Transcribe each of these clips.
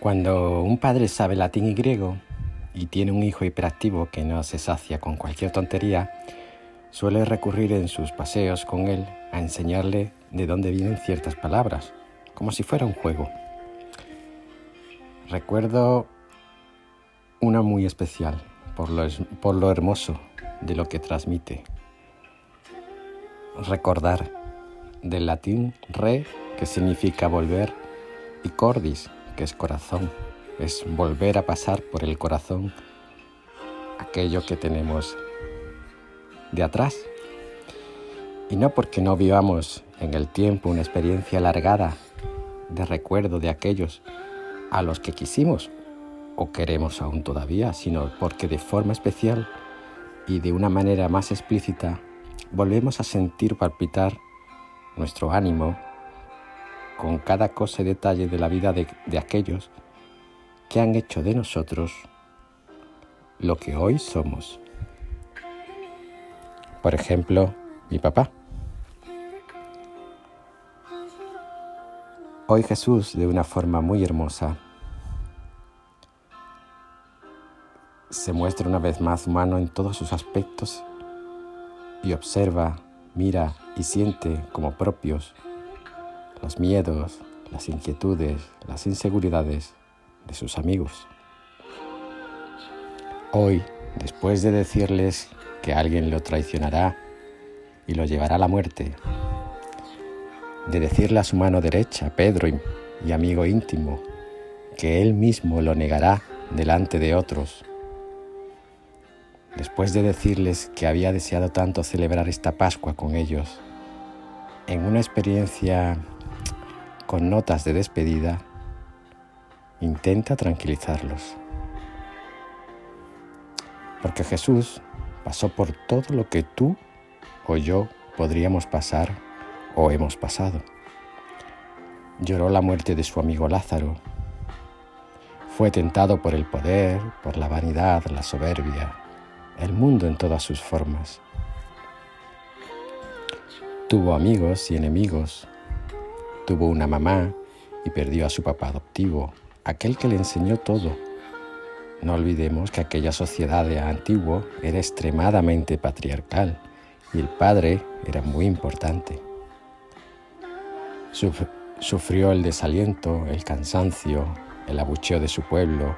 Cuando un padre sabe latín y griego y tiene un hijo hiperactivo que no se sacia con cualquier tontería, suele recurrir en sus paseos con él a enseñarle de dónde vienen ciertas palabras, como si fuera un juego. Recuerdo una muy especial por lo, por lo hermoso de lo que transmite. Recordar del latín re, que significa volver, y cordis, que es corazón, es volver a pasar por el corazón aquello que tenemos de atrás. Y no porque no vivamos en el tiempo una experiencia alargada de recuerdo de aquellos a los que quisimos o queremos aún todavía, sino porque de forma especial y de una manera más explícita volvemos a sentir palpitar nuestro ánimo con cada cosa y detalle de la vida de, aquellos que han hecho de nosotros lo que hoy somos. Por ejemplo, mi papá. Hoy Jesús, de una forma muy hermosa, se muestra una vez más humano en todos sus aspectos y observa, mira y siente como propios los miedos, las inquietudes, las inseguridades de sus amigos. Hoy, después de decirles que alguien lo traicionará y lo llevará a la muerte, de decirle a su mano derecha, Pedro y amigo íntimo, que él mismo lo negará delante de otros, después de decirles que había deseado tanto celebrar esta Pascua con ellos, en una experiencia con notas de despedida, intenta tranquilizarlos. Porque Jesús pasó por todo lo que tú o yo podríamos pasar o hemos pasado. Lloró la muerte de su amigo Lázaro. Fue tentado por el poder, por la vanidad, la soberbia, el mundo en todas sus formas. Tuvo amigos y enemigos. Tuvo una mamá y perdió a su papá adoptivo, aquel que le enseñó todo. No olvidemos que aquella sociedad de antiguo era extremadamente patriarcal y el padre era muy importante. sufrió el desaliento, el cansancio, el abucheo de su pueblo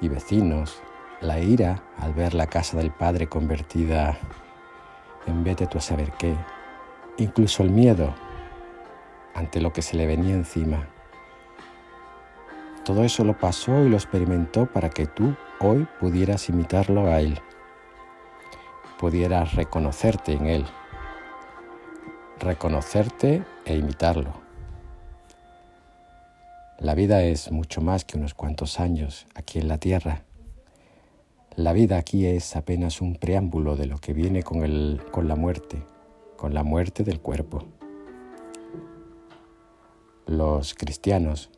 y vecinos, la ira al ver la casa del padre convertida en vete tú a saber qué, incluso el miedo ante lo que se le venía encima. Todo eso lo pasó y lo experimentó para que tú hoy pudieras imitarlo a Él, pudieras reconocerte en Él, reconocerte e imitarlo. La vida es mucho más que unos cuantos años aquí en la tierra. La vida aquí es apenas un preámbulo de lo que viene con, el, con la muerte, con la muerte del cuerpo. Los cristianos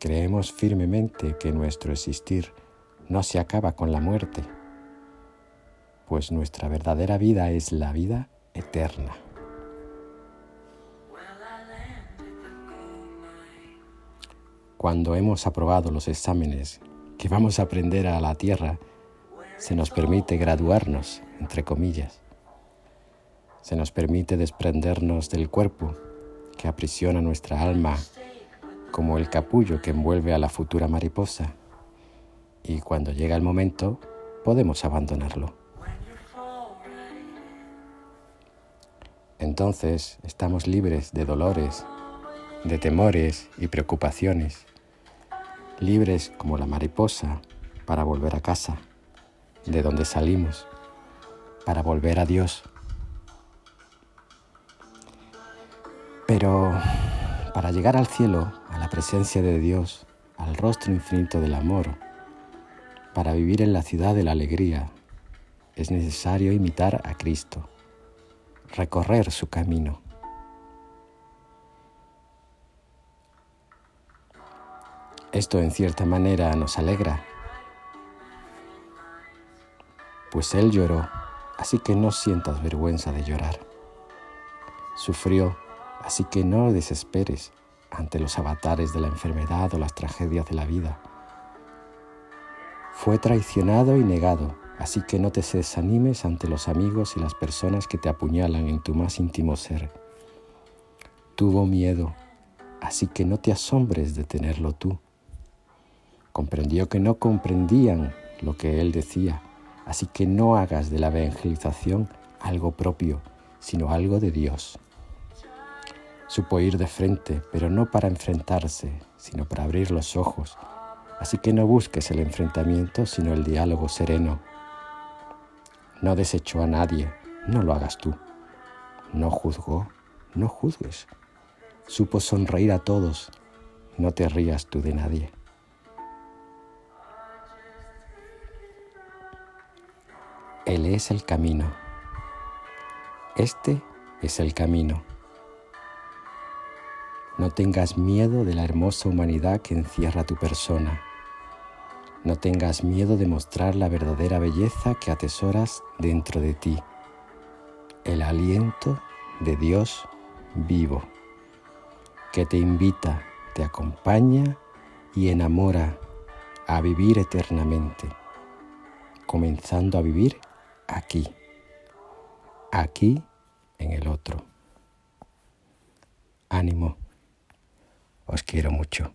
creemos firmemente que nuestro existir no se acaba con la muerte, pues nuestra verdadera vida es la vida eterna. Cuando hemos aprobado los exámenes que vamos a aprender a la tierra, se nos permite graduarnos, entre comillas. Se nos permite desprendernos del cuerpo que aprisiona nuestra alma como el capullo que envuelve a la futura mariposa. Y cuando llega el momento, podemos abandonarlo. Entonces estamos libres de dolores, de temores y preocupaciones, libres como la mariposa para volver a casa de donde salimos para volver a Dios. Pero para llegar al cielo, a la presencia de Dios, al rostro infinito del amor, para vivir en la ciudad de la alegría, es necesario imitar a Cristo, recorrer su camino. Esto en cierta manera nos alegra pues Él lloró, así que no sientas vergüenza de llorar. Sufrió, así que no desesperes ante los avatares de la enfermedad o las tragedias de la vida, Fue traicionado y negado, así que no te desanimes ante los amigos y las personas que te apuñalan en tu más íntimo ser. Tuvo miedo, así que no te asombres de tenerlo tú. Comprendió que no comprendían lo que él decía, así que no hagas de la evangelización algo propio, sino algo de Dios. Supo ir de frente, pero no para enfrentarse, sino para abrir los ojos. Así que no busques el enfrentamiento, sino el diálogo sereno. No desechó a nadie, no lo hagas tú. No juzgó, no juzgues. Supo sonreír a todos, no te rías tú de nadie. Él es el camino. Este es el camino. No tengas miedo de la hermosa humanidad que encierra tu persona. No tengas miedo de mostrar la verdadera belleza que atesoras dentro de ti. El aliento de Dios vivo, que te invita, te acompaña y enamora a vivir eternamente, comenzando a vivir aquí, aquí en el otro. Ánimo. Os quiero mucho.